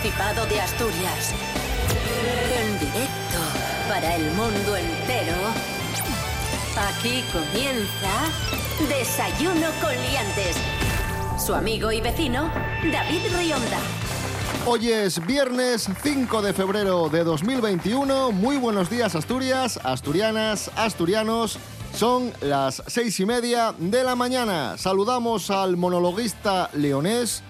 Principado de Asturias. En directo para el mundo entero. Aquí comienza Desayuno con Liantes. Su amigo y vecino, David Rionda. Hoy es viernes 5 de febrero de 2021. Muy buenos días Asturias, asturianas, asturianos. Son las seis y media de la mañana. Saludamos al monologuista leonés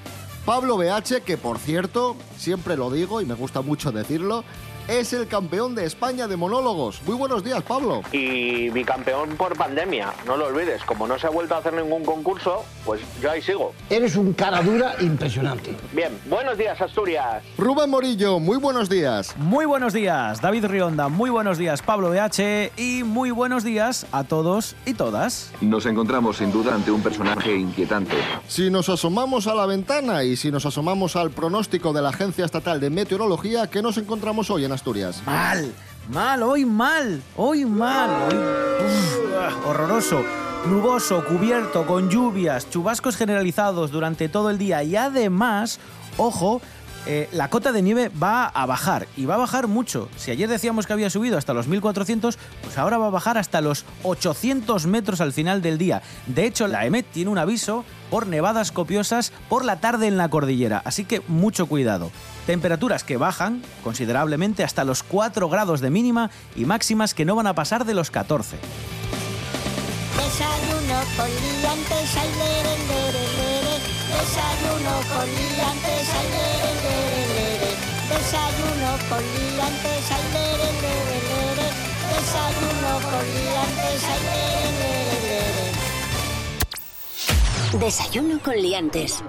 Pablo BH, que por cierto, siempre lo digo y me gusta mucho decirlo, es el campeón de España de monólogos. Muy buenos días, Pablo. Y bicampeón por pandemia, no lo olvides. Como no se ha vuelto a hacer ningún concurso, pues yo ahí sigo. Eres un cara dura impresionante. Bien, buenos días, Asturias. Rubén Morillo, muy buenos días. Muy buenos días, David Rionda. Muy buenos días, Pablo BH. Y muy buenos días a todos y todas. Nos encontramos sin duda ante un personaje inquietante. Si nos asomamos a la ventana y si nos asomamos al pronóstico de la Agencia Estatal de Meteorología, ¿qué nos encontramos hoy en Asturias? Mal, mal, hoy mal, hoy mal, horroroso. Nuboso, cubierto, con lluvias, chubascos generalizados durante todo el día y además, ojo, eh, la cota de nieve va a bajar y va a bajar mucho. Si ayer decíamos que había subido hasta los 1400, pues ahora va a bajar hasta los 800 metros al final del día. De hecho, la EMET tiene un aviso por nevadas copiosas por la tarde en la cordillera, así que mucho cuidado. Temperaturas que bajan considerablemente hasta los 4 grados de mínima y máximas que no van a pasar de los 14. Desayuno con liantes, ay, lere, lere. Desayuno con liantes, ay, lere, lere. Desayuno con liantes, ay, lere, lere. Desayuno con liantes, ay, lere. Desayuno con Liantes.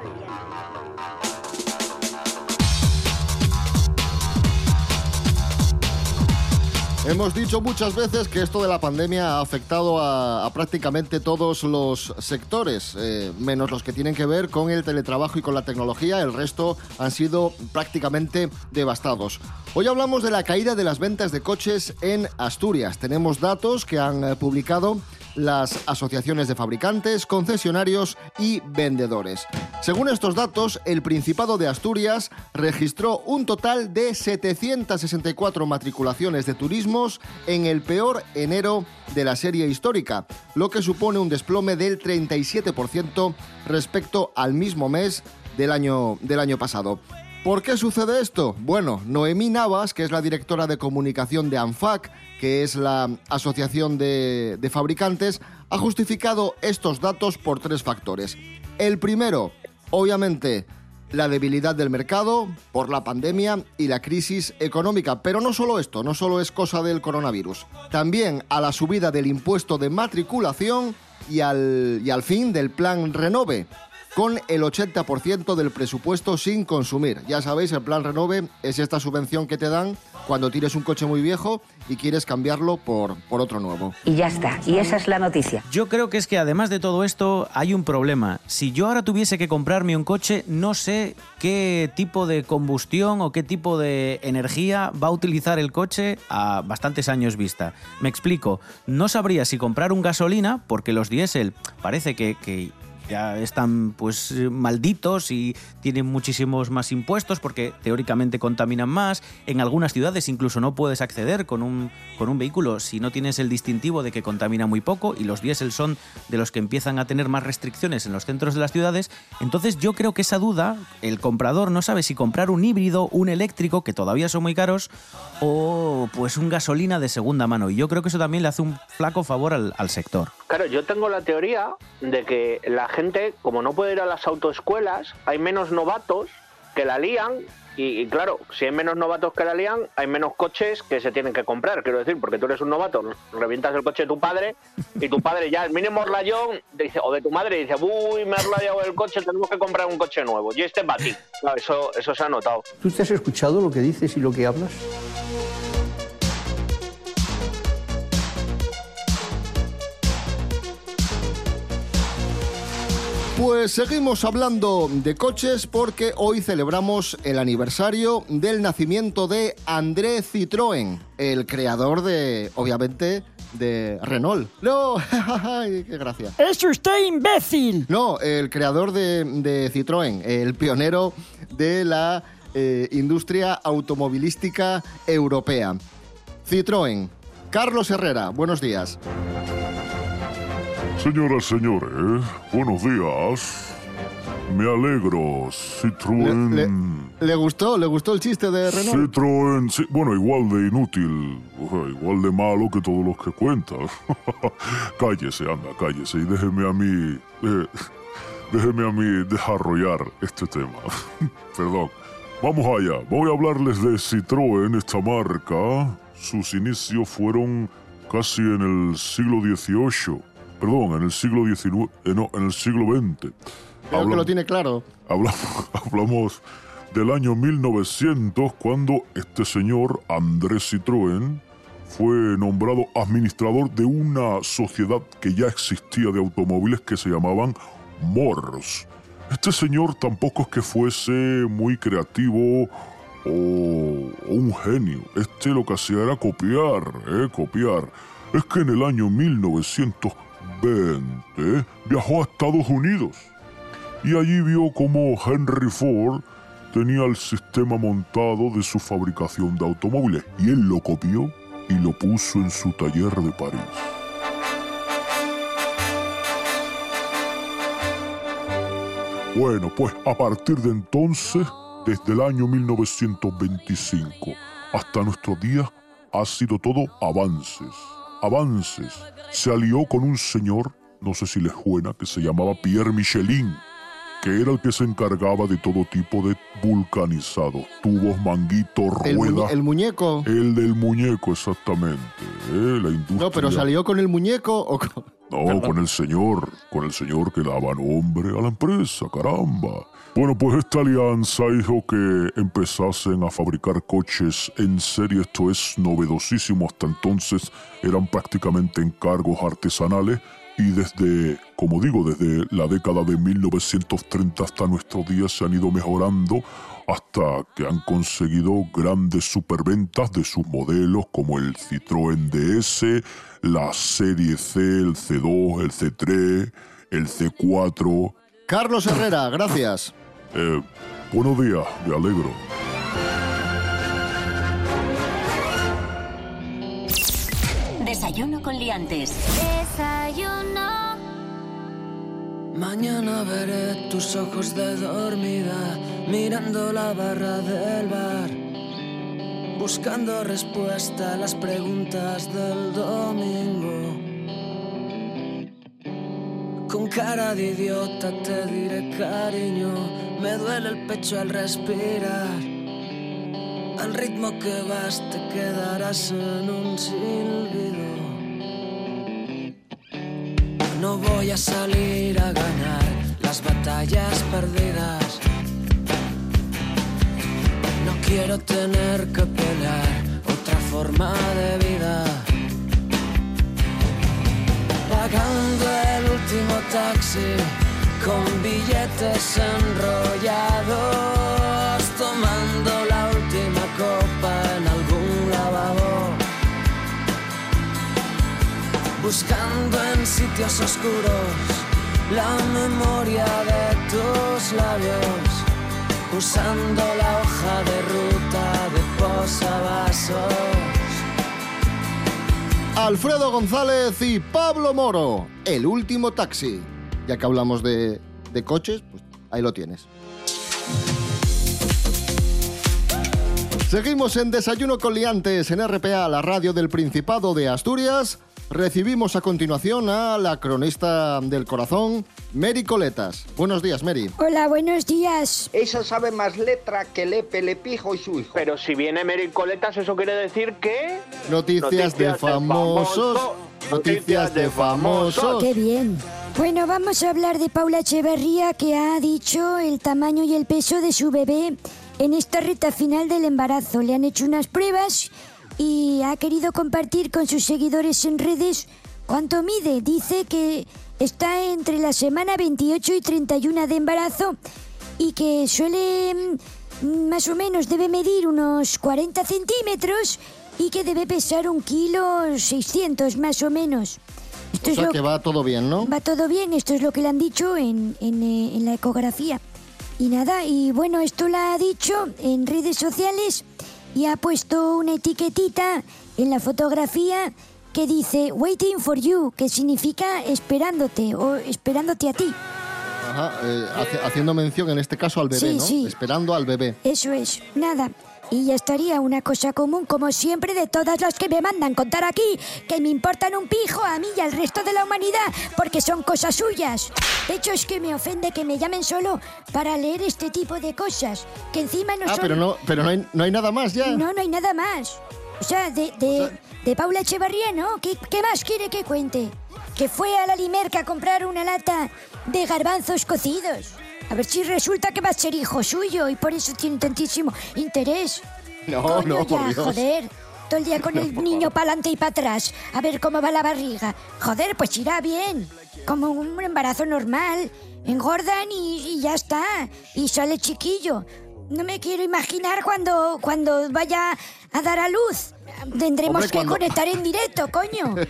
Hemos dicho muchas veces que esto de la pandemia ha afectado a, prácticamente todos los sectores, eh, menos los que tienen que ver con el teletrabajo y con la tecnología. El resto han sido prácticamente devastados. Hoy hablamos de la caída de las ventas de coches en Asturias. Tenemos datos que han eh, publicado las asociaciones de fabricantes, concesionarios y vendedores. Según estos datos, el Principado de Asturias registró un total de 764 matriculaciones de turismos en el peor enero de la serie histórica, lo que supone un desplome del 37% respecto al mismo mes del año, del año pasado. ¿Por qué sucede esto? Bueno, Noemí Navas, que es la directora de comunicación de ANFAC, que es la Asociación de, Fabricantes, ha justificado estos datos por tres factores. El primero, obviamente, la debilidad del mercado por la pandemia y la crisis económica. Pero no solo esto, no solo es cosa del coronavirus. También a la subida del impuesto de matriculación y al fin del plan Renove, con el 80% del presupuesto sin consumir. Ya sabéis, el plan Renove es esta subvención que te dan cuando tienes un coche muy viejo y quieres cambiarlo por, por otro nuevo. Y ya está, y esa es la noticia. Yo creo que es que además de todo esto hay un problema. Si yo ahora tuviese que comprarme un coche, no sé qué tipo de combustión o qué tipo de energía va a utilizar el coche a bastantes años vista. Me explico, no sabría si comprar un gasolina, porque los diésel parece que, que ya están pues malditos y tienen muchísimos más impuestos porque teóricamente contaminan más. En algunas ciudades incluso no puedes acceder con un, con un vehículo si no tienes el distintivo de que contamina muy poco y los diésel son de los que empiezan a tener más restricciones en los centros de las ciudades. Entonces yo creo que esa duda, el comprador no sabe si comprar un híbrido, un eléctrico, que todavía son muy caros, o pues un gasolina de segunda mano. Y yo creo que eso también le hace un flaco favor al, al sector. Claro, yo tengo la teoría de que la gente, como no puede ir a las autoescuelas, hay menos novatos que la lían. Y, claro, si hay menos novatos que la lían, hay menos coches que se tienen que comprar. Quiero decir, porque tú eres un novato, revientas el coche de tu padre y tu padre ya, el mínimo rayón, dice, o de tu madre, dice, uy, me has rayado el coche, tenemos que comprar un coche nuevo. Y este para ti. Claro, eso, eso se ha notado. ¿Tú te has escuchado lo que dices y lo que hablas? Pues seguimos hablando de coches porque hoy celebramos el aniversario del nacimiento de André Citroën, el creador de, obviamente, de Renault. No, qué gracia. ¡Es usted imbécil! No, el creador de, de Citroën, el pionero de la eh, industria automovilística europea. Citroën. Carlos Herrera, buenos días. Señoras, señores, buenos días. Me alegro, Citroën. Le, le gustó? ¿Le gustó el chiste de Renault? Citroën, sí, bueno, igual de inútil, o sea, igual de malo que todos los que cuentas. cállese, anda, cállese y déjeme a mí, eh, déjeme a mí desarrollar este tema. Perdón. Vamos allá, voy a hablarles de Citroën, esta marca. Sus inicios fueron casi en el siglo XVIII, perdón, en el siglo XIX, eh, no, en el siglo XX. Creo que lo tiene claro. Hablamos, hablamos del año 1900 cuando este señor, Andrés Citroën, fue nombrado administrador de una sociedad que ya existía de automóviles que se llamaban Mors. Este señor tampoco es que fuese muy creativo o, un genio. Este lo que hacía era copiar, ¿eh? Copiar. Es que en el año 1920 viajó a Estados Unidos. Y allí vio cómo Henry Ford tenía el sistema montado de su fabricación de automóviles. Y él lo copió y lo puso en su taller de París. Bueno, pues a partir de entonces, desde el año 1925 hasta nuestros días, ha sido todo avances, avances. Se alió con un señor, no sé si les suena, que se llamaba Pierre Michelin, que era el que se encargaba de todo tipo de vulcanizados, tubos, manguitos, El, muñe- ruedas. el muñeco. El del muñeco, exactamente. ¿eh? La industria. No, pero salió con el muñeco o con... No, con el señor, con el señor que daba nombre a la empresa, caramba. Bueno, pues esta alianza hizo que empezasen a fabricar coches en serie, esto es novedosísimo, hasta entonces eran prácticamente encargos artesanales y desde, como digo, desde la década de 1930 hasta nuestros días se han ido mejorando hasta que han conseguido grandes superventas de sus modelos como el Citroën DS, la serie C, el C2, el C3, el C4. Carlos Herrera, gracias. Eh, buenos días, me alegro. Desayuno con liantes. Desayuno. Mañana veré tus ojos de dormida mirando la barra del bar, buscando respuesta a las preguntas del domingo. Con cara de idiota te diré cariño, me duele el pecho al respirar. Al ritmo que vas te quedarás en un silbido. No voy a salir a ganar las batallas perdidas. No quiero tener que pelear otra forma de vida. Pagando el último taxi con billetes enrollados, tomando la buscando en sitios oscuros la memoria de tus labios, usando la hoja de ruta de posavasos. Alfredo González y Pablo Moro, el último taxi. Ya que hablamos de, de coches, pues ahí lo tienes. Seguimos en Desayuno con Liantes en RPA, la radio del Principado de Asturias. Recibimos a continuación a la cronista del corazón, Mary Coletas. Buenos días, Mary. Hola, buenos días. Esa sabe más letra que Lepe, Lepijo y su hijo. Pero si viene Mary Coletas, eso quiere decir que... Noticias, de famosos. Noticias de famosos. Qué bien. Bueno, vamos a hablar de Paula Echeverría que ha dicho el tamaño y el peso de su bebé en esta recta final del embarazo. Le han hecho unas pruebas y ha querido compartir con sus seguidores en redes cuánto mide. Dice que está entre la semana 28 y 31 de embarazo y que suele mm, más o menos debe medir unos 40 centímetros y que debe pesar un kilo 600 más o menos. Esto O sea que va todo bien, ¿no? Va todo bien, esto es lo que le han dicho en, en, eh, en la ecografía. Y nada, y bueno, esto lo ha dicho en redes sociales y ha puesto una etiquetita en la fotografía que dice Waiting for you, que significa esperándote o esperándote a ti. Ajá, eh, hace- haciendo mención en este caso al bebé, Sí, ¿no? sí. Esperando al bebé. Eso es, nada. Y ya estaría una cosa común, como siempre, de todas las que me mandan contar aquí, que me importan un pijo a mí y al resto de la humanidad, porque son cosas suyas. De hecho, es que me ofende que me llamen solo para leer este tipo de cosas, que encima no Ah, son... pero no, pero no hay, no hay nada más ya. No, no hay nada más. O sea, de, de, de Paula Echevarría, ¿no? ¿Qué, qué más quiere que cuente? Que fue a la Limerca a comprar una lata de garbanzos cocidos. A ver si resulta que va a ser hijo suyo y por eso tiene tantísimo interés. No, Coño, no, por ya, Dios. joder. Todo el día con el niño para adelante y para atrás. A ver cómo va la barriga. Joder, pues irá bien. Como un embarazo normal. Engordan y, y ya está. Y sale chiquillo. No me quiero imaginar cuando, cuando vaya a dar a luz. Tendremos Hombre, que cuando- conectar en directo, coño.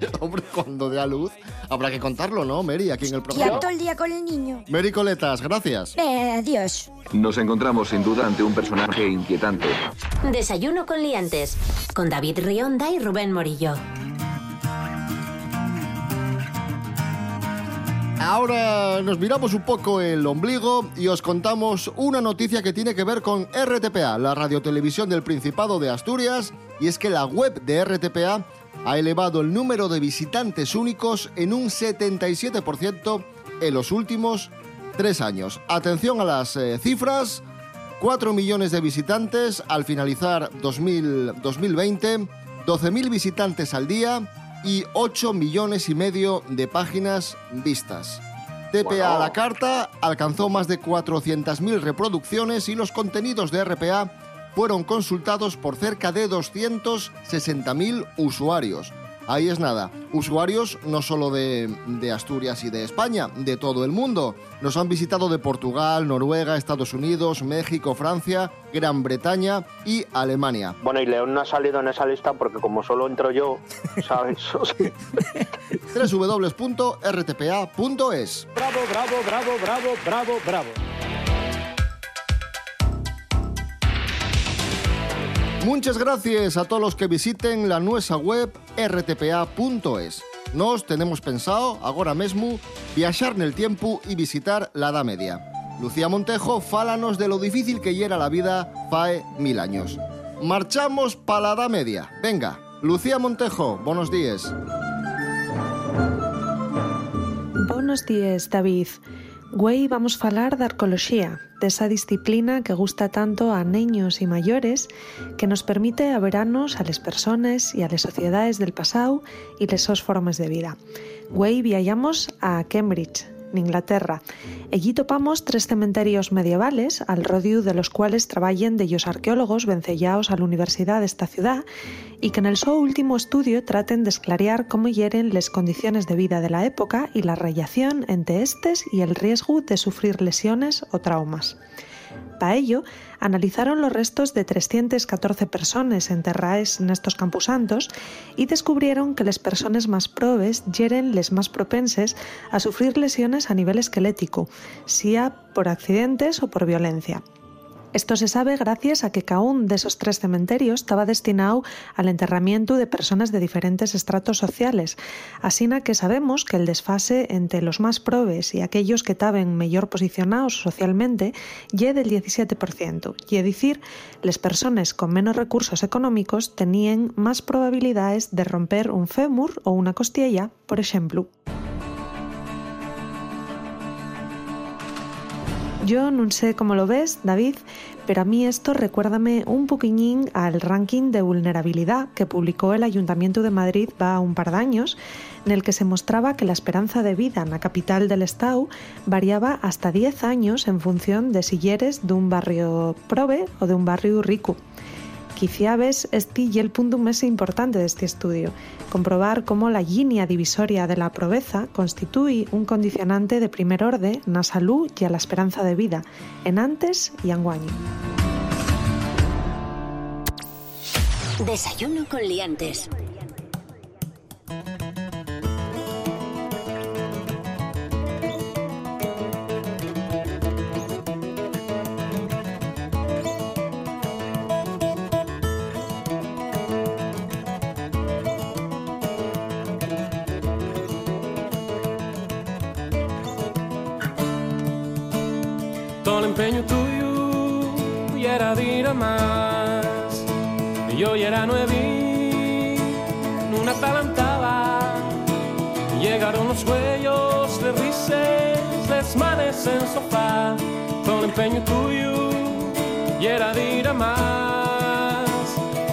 Hombre, cuando dé a luz, habrá que contarlo, ¿no, Mary? Aquí en el Ya programa. todo el día con el niño. Mary Coletas, gracias. Eh, adiós. Nos encontramos sin duda ante un personaje inquietante. Desayuno con liantes. Con David Rionda y Rubén Morillo. Ahora nos miramos un poco el ombligo y os contamos una noticia que tiene que ver con RTPA, la radiotelevisión del Principado de Asturias, y es que la web de RTPA ha elevado el número de visitantes únicos en un 77% en los últimos tres años. Atención a las eh, cifras. 4 millones de visitantes al finalizar 2000 2020, 12.000 visitantes al día y 8 millones y medio de páginas vistas. TPA a la carta alcanzó más de 400.000 reproducciones y los contenidos de RPA fueron consultados por cerca de 260.000 usuarios. Ahí es nada, usuarios no solo de, de Asturias y de España, de todo el mundo. Nos han visitado de Portugal, Noruega, Estados Unidos, México, Francia, Gran Bretaña y Alemania. Bueno, y León no ha salido en esa lista porque como solo entro yo, ¿sabes? www.rtpa.es Bravo, bravo, bravo, bravo, bravo, bravo. Muchas gracias a todos los que visiten la nuestra web rtpa.es. Nos tenemos pensado, agora mesmo, viaxar nel tiempo y visitar la Edad Media. Lucía Montejo fálanos de lo difícil que era la vida fae mil años. Marchamos pa la Edad Media. Venga, Lucía Montejo, buenos días. Buenos días, David. Güey, vamos a falar de arqueología, de esa disciplina que gusta tanto a niños y mayores, que nos permite averarnos a las personas y a las sociedades del pasado y sus formas de vida. Güey, viajamos a Cambridge, en Inglaterra. Allí topamos tres cementerios medievales, al rodio de los cuales trabajen de ellos arqueólogos vencellados a la universidad de esta ciudad y que en el su último estudio traten de esclarear cómo hieren las condiciones de vida de la época y la relación entre estes y el riesgo de sufrir lesiones o traumas. Para ello, analizaron los restos de 314 personas enterradas en estos camposantos y descubrieron que las personas más probes yeren les más propenses a sufrir lesiones a nivel esquelético, sea por accidentes o por violencia. Esto se sabe gracias a que cada uno de esos tres cementerios estaba destinado al enterramiento de personas de diferentes estratos sociales, así que sabemos que el desfase entre los más probes y aquellos que estaban mejor posicionados socialmente lle del 17%, y decir, las personas con menos recursos económicos tenían más probabilidades de romper un fémur o una costilla, por ejemplo. Yo no sé cómo lo ves, David, pero a mí esto recuérdame un poquillín al ranking de vulnerabilidad que publicó el Ayuntamiento de Madrid va un par de años, en el que se mostraba que la esperanza de vida en la capital del Estado variaba hasta 10 años en función de si de un barrio prove o de un barrio rico. Quizá ves este y el punto más importante de este estudio, comprobar cómo la línea divisoria de la proveza constituye un condicionante de primer orden en la salud y a la esperanza de vida, en antes y anguaño. Desayuno con liantes. Más. Yo ya era nuevi, una talantaba. Llegaron los cuellos de rises, desmanes en sofá, todo l'empeño tuyo y era dir a más.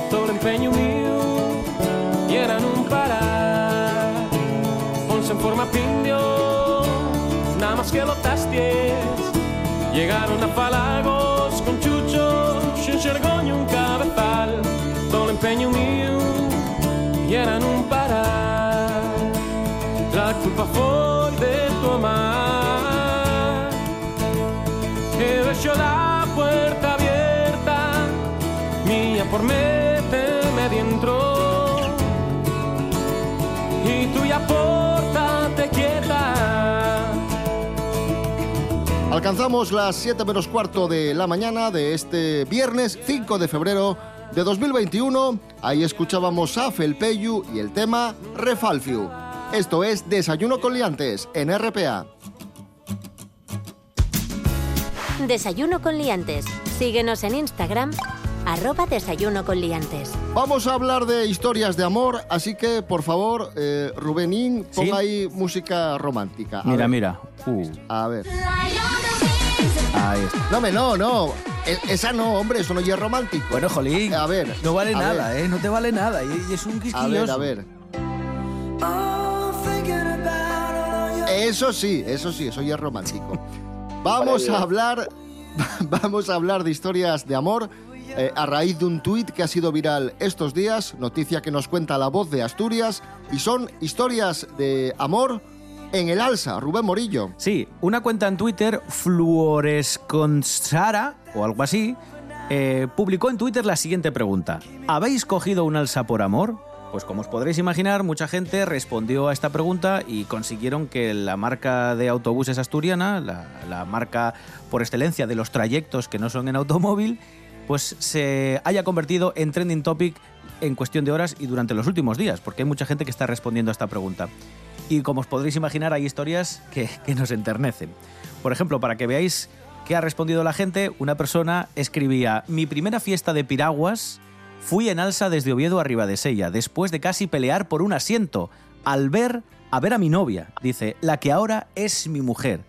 Todo l'empeño mío y era un parar. Ponse en forma pindio, nada más que lo tasties. Llegaron a Palagos con chucho, xergoño, un cabezal. Todo l'empeño mío y eran un parar. La culpa fue de tu amar. He la puerta abierta, mía por méteme Alcanzamos las 7 menos cuarto de la mañana de este viernes 5 de febrero de 2021. Ahí escuchábamos a Felpeyu y el tema Refalfiu. Esto es Desayuno con Liantes en RPA. Desayuno con liantes. Síguenos en Instagram, arroba desayuno con liantes. Vamos a hablar de historias de amor, así que por favor, eh, Rubenín, pon ¿Sí? ahí música romántica. A Mira, ver. mira. Uh, A ver. Ahí está. No, me, no, no. E- esa no, hombre, eso no es romántico. Bueno, Jolín, A ver. no vale nada, ver. ¿eh? No te vale nada. Y, y es un A ver, quisquilloso. a ver. Eso sí, eso sí, eso ya es romántico. Vamos a hablar, vamos a hablar de historias de amor eh, a raíz de un tuit que ha sido viral estos días, noticia que nos cuenta la voz de Asturias, y son historias de amor en el alza, Rubén Morillo. Sí, una cuenta en Twitter, Fluoresconsara, o algo así, eh, publicó en Twitter la siguiente pregunta. ¿Habéis cogido un alza por amor? Pues como os podréis imaginar, mucha gente respondió a esta pregunta y consiguieron que la marca de autobuses asturiana, la, la marca por excelencia de los trayectos que no son en automóvil, pues se haya convertido en trending topic en cuestión de horas y durante los últimos días, porque hay mucha gente que está respondiendo a esta pregunta. Y como os podréis imaginar, hay historias que, nos enternecen. Por ejemplo, para que veáis qué ha respondido la gente, una persona escribía: Mi primera fiesta de piraguas fui en alza desde Oviedo a Ribadesella, después de casi pelear por un asiento, al ver a ver a mi novia, dice, la que ahora es mi mujer,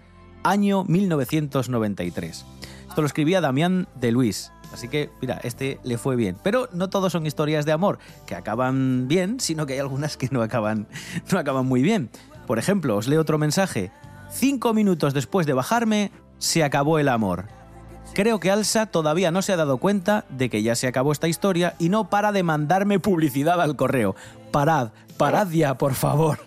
año 1993. Esto lo escribía Damián de Luis. Así que, mira, este le fue bien. Pero no todos son historias de amor que acaban bien, sino que hay algunas que no acaban, no acaban muy bien. Por ejemplo, os leo otro mensaje. Cinco minutos después de bajarme, se acabó el amor. Creo que Alsa todavía no se ha dado cuenta de que ya se acabó esta historia y no para de mandarme publicidad al correo. Parad, parad ya, por favor.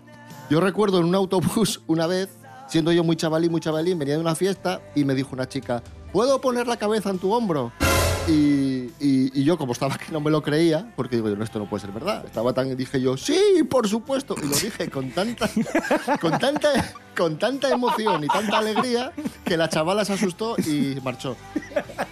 Yo recuerdo en un autobús una vez, siendo yo muy chavalín, muy chavalín, venía de una fiesta y me dijo una chica, ¿puedo poner la cabeza en tu hombro? Y, y- y yo, como estaba que no me lo creía, porque digo, no, esto no puede ser verdad. Estaba tan, dije yo, sí, por supuesto. Y lo dije con tanta, con tanta, con tanta emoción y tanta alegría que la chavala se asustó y marchó.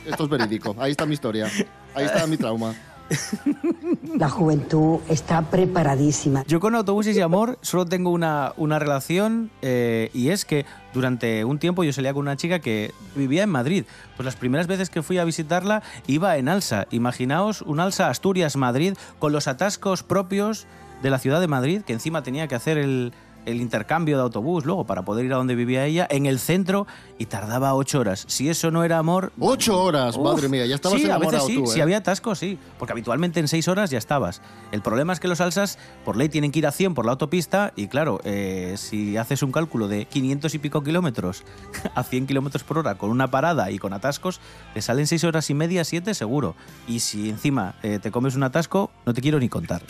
Esto es verídico. Ahí está mi historia. Ahí está mi trauma. La juventud está preparadísima. Yo con autobuses y amor solo tengo una, una relación eh, y es que durante un tiempo yo salía con una chica que vivía en Madrid. Pues las primeras veces que fui a visitarla iba en alza. Imaginaos un alza Asturias-Madrid con los atascos propios de la ciudad de Madrid, que encima tenía que hacer el, el intercambio de autobús luego para poder ir a donde vivía ella, en el centro, y tardaba ocho horas. Si eso no era amor... Ocho horas, madre mía, ya estabas sí, a enamorado veces sí, tú, ¿eh? Si había atascos, sí. Porque habitualmente en seis horas ya estabas. El problema es que los alsas, por ley, tienen que ir a 100 por la autopista y claro, eh, si haces un cálculo de 500 y pico kilómetros a 100 kilómetros por hora con una parada y con atascos, te salen seis horas y media, siete seguro. Y si encima eh, te comes un atasco, no te quiero ni contar.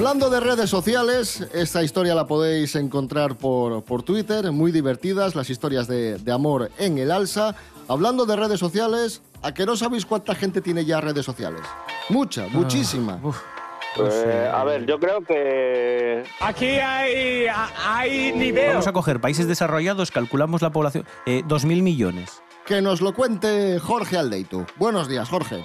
Hablando de redes sociales, esta historia la podéis encontrar por, por Twitter, muy divertidas, las historias de, de amor en el alza. Hablando de redes sociales, ¿a que no sabéis cuánta gente tiene ya redes sociales? Mucha, muchísima. Pues, a ver, yo creo que... Aquí hay, hay nivel. Vamos a coger países desarrollados, calculamos la población, eh, 2.000 millones. Que nos lo cuente Jorge Aldeitu. Buenos días, Jorge.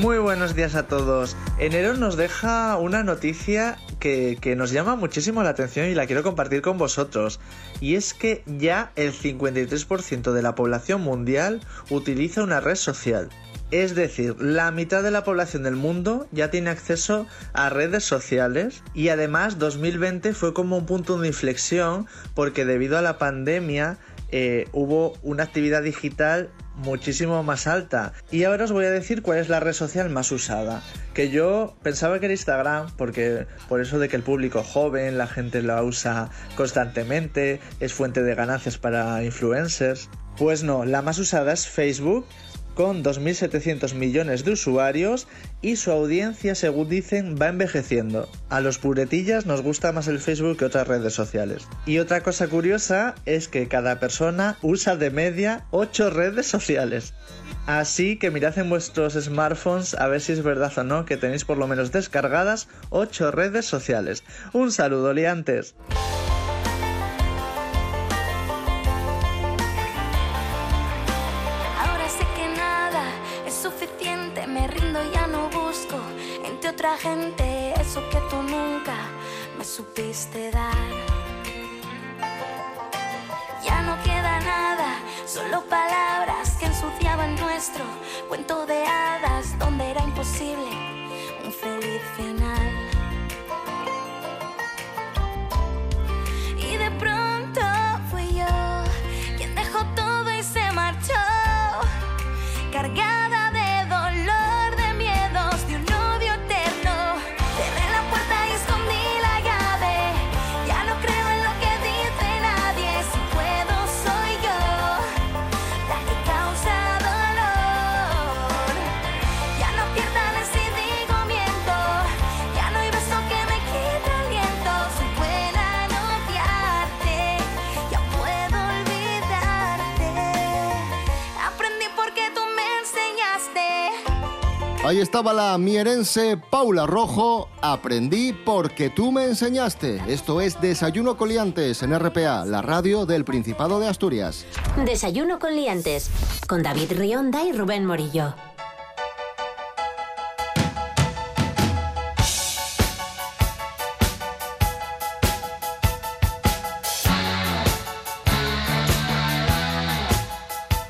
Muy buenos días a todos. Enero nos deja una noticia que, que nos llama muchísimo la atención y la quiero compartir con vosotros. Y es que ya el 53% de la población mundial utiliza una red social. Es decir, la mitad de la población del mundo ya tiene acceso a redes sociales y además 2020 fue como un punto de inflexión porque debido a la pandemia eh, hubo una actividad digital muchísimo más alta. Y ahora os voy a decir cuál es la red social más usada. Que yo pensaba que era Instagram, porque por eso de que el público joven, la gente la usa constantemente, es fuente de ganancias para influencers. Pues no, la más usada es Facebook con 2.700 millones de usuarios y su audiencia, según dicen, va envejeciendo. A los puretillas nos gusta más el Facebook que otras redes sociales. Y otra cosa curiosa es que cada persona usa de media 8 redes sociales. Así que mirad en vuestros smartphones a ver si es verdad o no que tenéis por lo menos descargadas 8 redes sociales. Un saludo, liantes. Gente eso que tú nunca me supiste dar. Ya no queda nada, solo palabras que ensuciaban nuestro cuento de hadas donde era imposible Ahí estaba la mierense Paula Rojo. Aprendí porque tú me enseñaste. Esto es Desayuno Coliantes en RPA, la radio del Principado de Asturias. Desayuno con liantes. Con David Rionda y Rubén Morillo.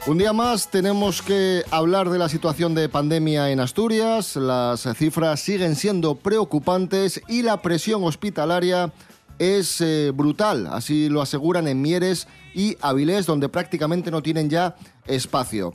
Un día más tenemos que hablar de la situación de pandemia en Asturias. Las cifras siguen siendo preocupantes y la presión hospitalaria es eh, brutal. Así lo aseguran en Mieres y Avilés, donde prácticamente no tienen ya espacio.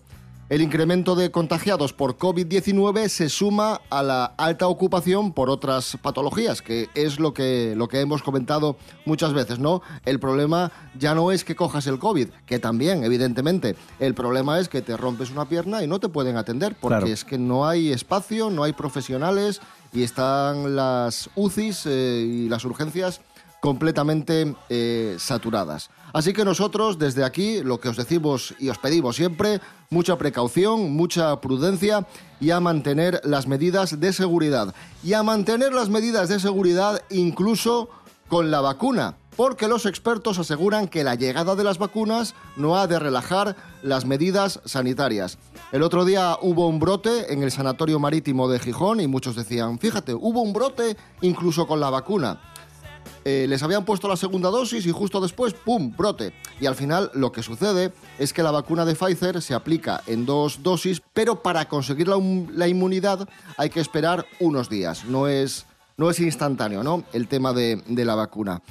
El incremento de contagiados por COVID-19 se suma a la alta ocupación por otras patologías, que es lo que, lo que hemos comentado muchas veces, ¿no? El problema ya no es que cojas el COVID, que también, evidentemente. El problema es que te rompes una pierna y no te pueden atender, porque Claro. es que no hay espacio, no hay profesionales y están las UCIs eh, y las urgencias completamente eh, saturadas. Así que nosotros desde aquí lo que os decimos y os pedimos siempre, mucha precaución, mucha prudencia y a mantener las medidas de seguridad. Y a mantener las medidas de seguridad incluso con la vacuna, porque los expertos aseguran que la llegada de las vacunas no ha de relajar las medidas sanitarias. El otro día hubo un brote en el Sanatorio Marítimo de Gijón y muchos decían, fíjate, hubo un brote incluso con la vacuna. Eh, les habían puesto la segunda dosis y justo después, ¡pum!, brote. Y al final lo que sucede es que la vacuna de Pfizer se aplica en dos dosis, pero para conseguir la, inmunidad hay que esperar unos días. No es, no es instantáneo, ¿no? El tema de, de la vacuna.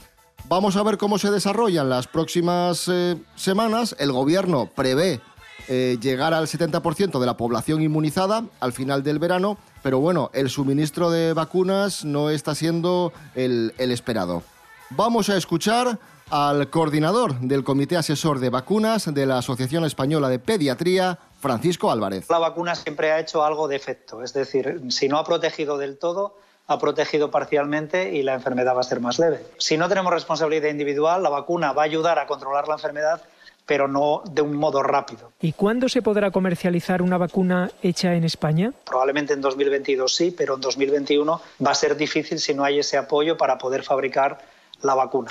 Vamos a ver cómo se desarrollan las próximas eh, semanas. El gobierno prevé eh, llegar al 70% de la población inmunizada al final del verano, pero bueno, el suministro de vacunas no está siendo el, esperado. Vamos a escuchar al coordinador del Comité Asesor de Vacunas de la Asociación Española de Pediatría, Francisco Álvarez. La vacuna siempre ha hecho algo de efecto, es decir, si no ha protegido del todo, ha protegido parcialmente y la enfermedad va a ser más leve. Si no tenemos responsabilidad individual, la vacuna va a ayudar a controlar la enfermedad, pero no de un modo rápido. ¿Y cuándo se podrá comercializar una vacuna hecha en España? Probablemente en 2022 sí, pero en 2021 va a ser difícil si no hay ese apoyo para poder fabricar la vacuna.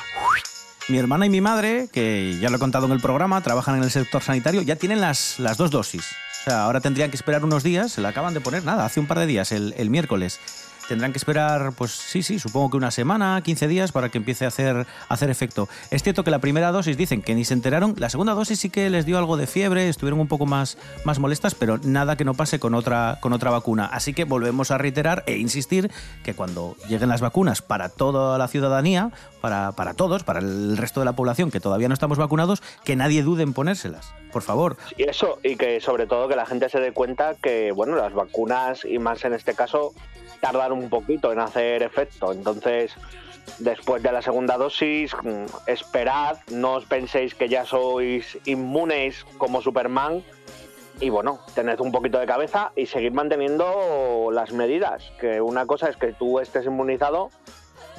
Mi hermana y mi madre, que ya lo he contado en el programa, trabajan en el sector sanitario, ya tienen las, las dos dosis. O sea, ahora tendrían que esperar unos días, se la acaban de poner, nada, hace un par de días, el, el miércoles. Tendrán que esperar, pues sí, sí, supongo que una semana, 15 días para que empiece a hacer, a hacer efecto. Es cierto que la primera dosis dicen que ni se enteraron, la segunda dosis sí que les dio algo de fiebre, estuvieron un poco más, más molestas, pero nada que no pase con otra, con otra vacuna. Así que volvemos a reiterar e insistir que cuando lleguen las vacunas para toda la ciudadanía, para, para todos, para el resto de la población que todavía no estamos vacunados, que nadie dude en ponérselas. Por favor. Y eso, y que sobre todo que la gente se dé cuenta que, bueno, las vacunas, y más en este caso, tardan un poquito en hacer efecto. Entonces, después de la segunda dosis, mm, esperad, no os penséis que ya sois inmunes como Superman. Y bueno, tened un poquito de cabeza y seguir manteniendo las medidas. Que una cosa es que tú estés inmunizado,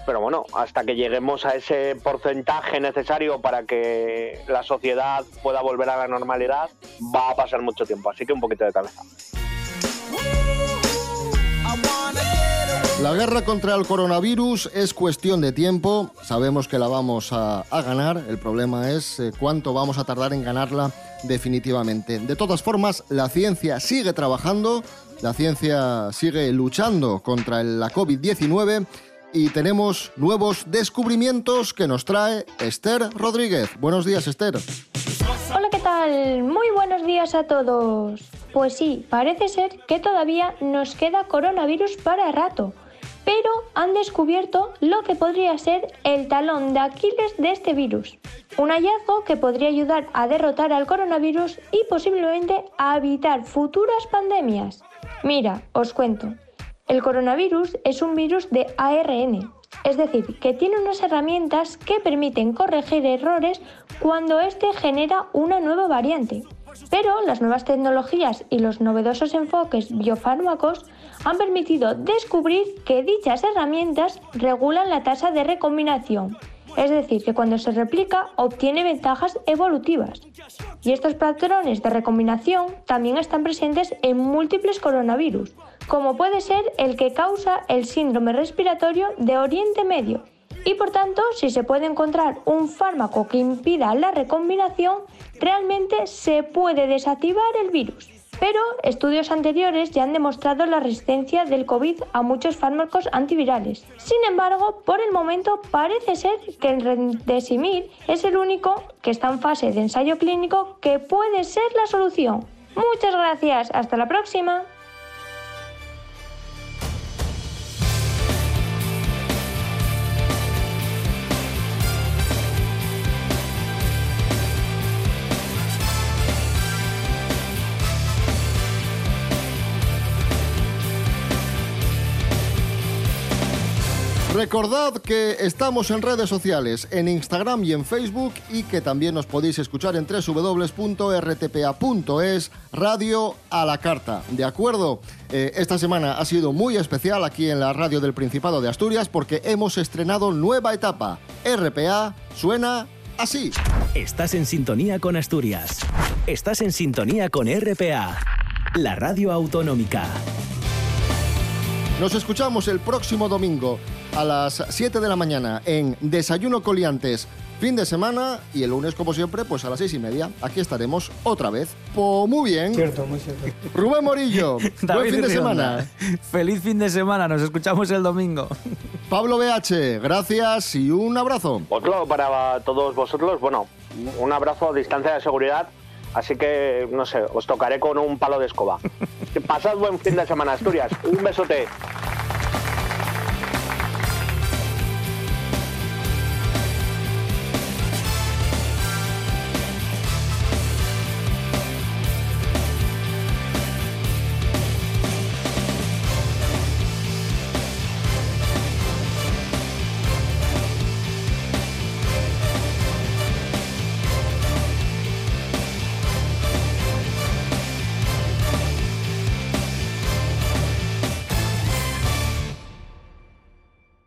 pero bueno, hasta que lleguemos a ese porcentaje necesario para que la sociedad pueda volver a la normalidad, va a pasar mucho tiempo. Así que un poquito de cabeza. La guerra contra el coronavirus es cuestión de tiempo. Sabemos que la vamos a, ganar. El problema es eh, cuánto vamos a tardar en ganarla definitivamente. De todas formas, la ciencia sigue trabajando, la ciencia sigue luchando contra la COVID-19 y tenemos nuevos descubrimientos que nos trae Esther Rodríguez. Buenos días, Esther. Hola, ¿qué tal? Muy buenos días a todos. Pues sí, parece ser que todavía nos queda coronavirus para rato, pero han descubierto lo que podría ser el talón de Aquiles de este virus. Un hallazgo que podría ayudar a derrotar al coronavirus y posiblemente a evitar futuras pandemias. Mira, os cuento. El coronavirus es un virus de ARN, es decir, que tiene unas herramientas que permiten corregir errores cuando éste genera una nueva variante. Pero las nuevas tecnologías y los novedosos enfoques biofármacos han permitido descubrir que dichas herramientas regulan la tasa de recombinación, es decir, que cuando se replica obtiene ventajas evolutivas. Y estos patrones de recombinación también están presentes en múltiples coronavirus, como puede ser el que causa el síndrome respiratorio de Oriente Medio. Y por tanto, si se puede encontrar un fármaco que impida la recombinación, realmente se puede desactivar el virus. Pero estudios anteriores ya han demostrado la resistencia del COVID a muchos fármacos antivirales. Sin embargo, por el momento parece ser que el Remdesivir es el único que está en fase de ensayo clínico que puede ser la solución. Muchas gracias, hasta la próxima. Recordad que estamos en redes sociales, en Instagram y en Facebook y que también nos podéis escuchar en www.rtpa.es Radio a la Carta. ¿De acuerdo? Eh, esta semana ha sido muy especial aquí en la radio del Principado de Asturias porque hemos estrenado nueva etapa. RPA suena así. Estás en sintonía con Asturias. Estás en sintonía con RPA, la radio autonómica. Nos escuchamos el próximo domingo a las 7 de la mañana en Desayuno Coliantes, fin de semana, y el lunes, como siempre, pues a las 6 y media. Aquí estaremos otra vez. Pues muy bien. Cierto, muy cierto. Rubén Morillo, buen fin de semana. Feliz fin de semana, nos escuchamos el domingo. Pablo BH, gracias y un abrazo. Otro para todos vosotros, bueno, un abrazo a distancia de seguridad, así que, no sé, os tocaré con un palo de escoba. Pasad buen fin de semana, Asturias. Un besote.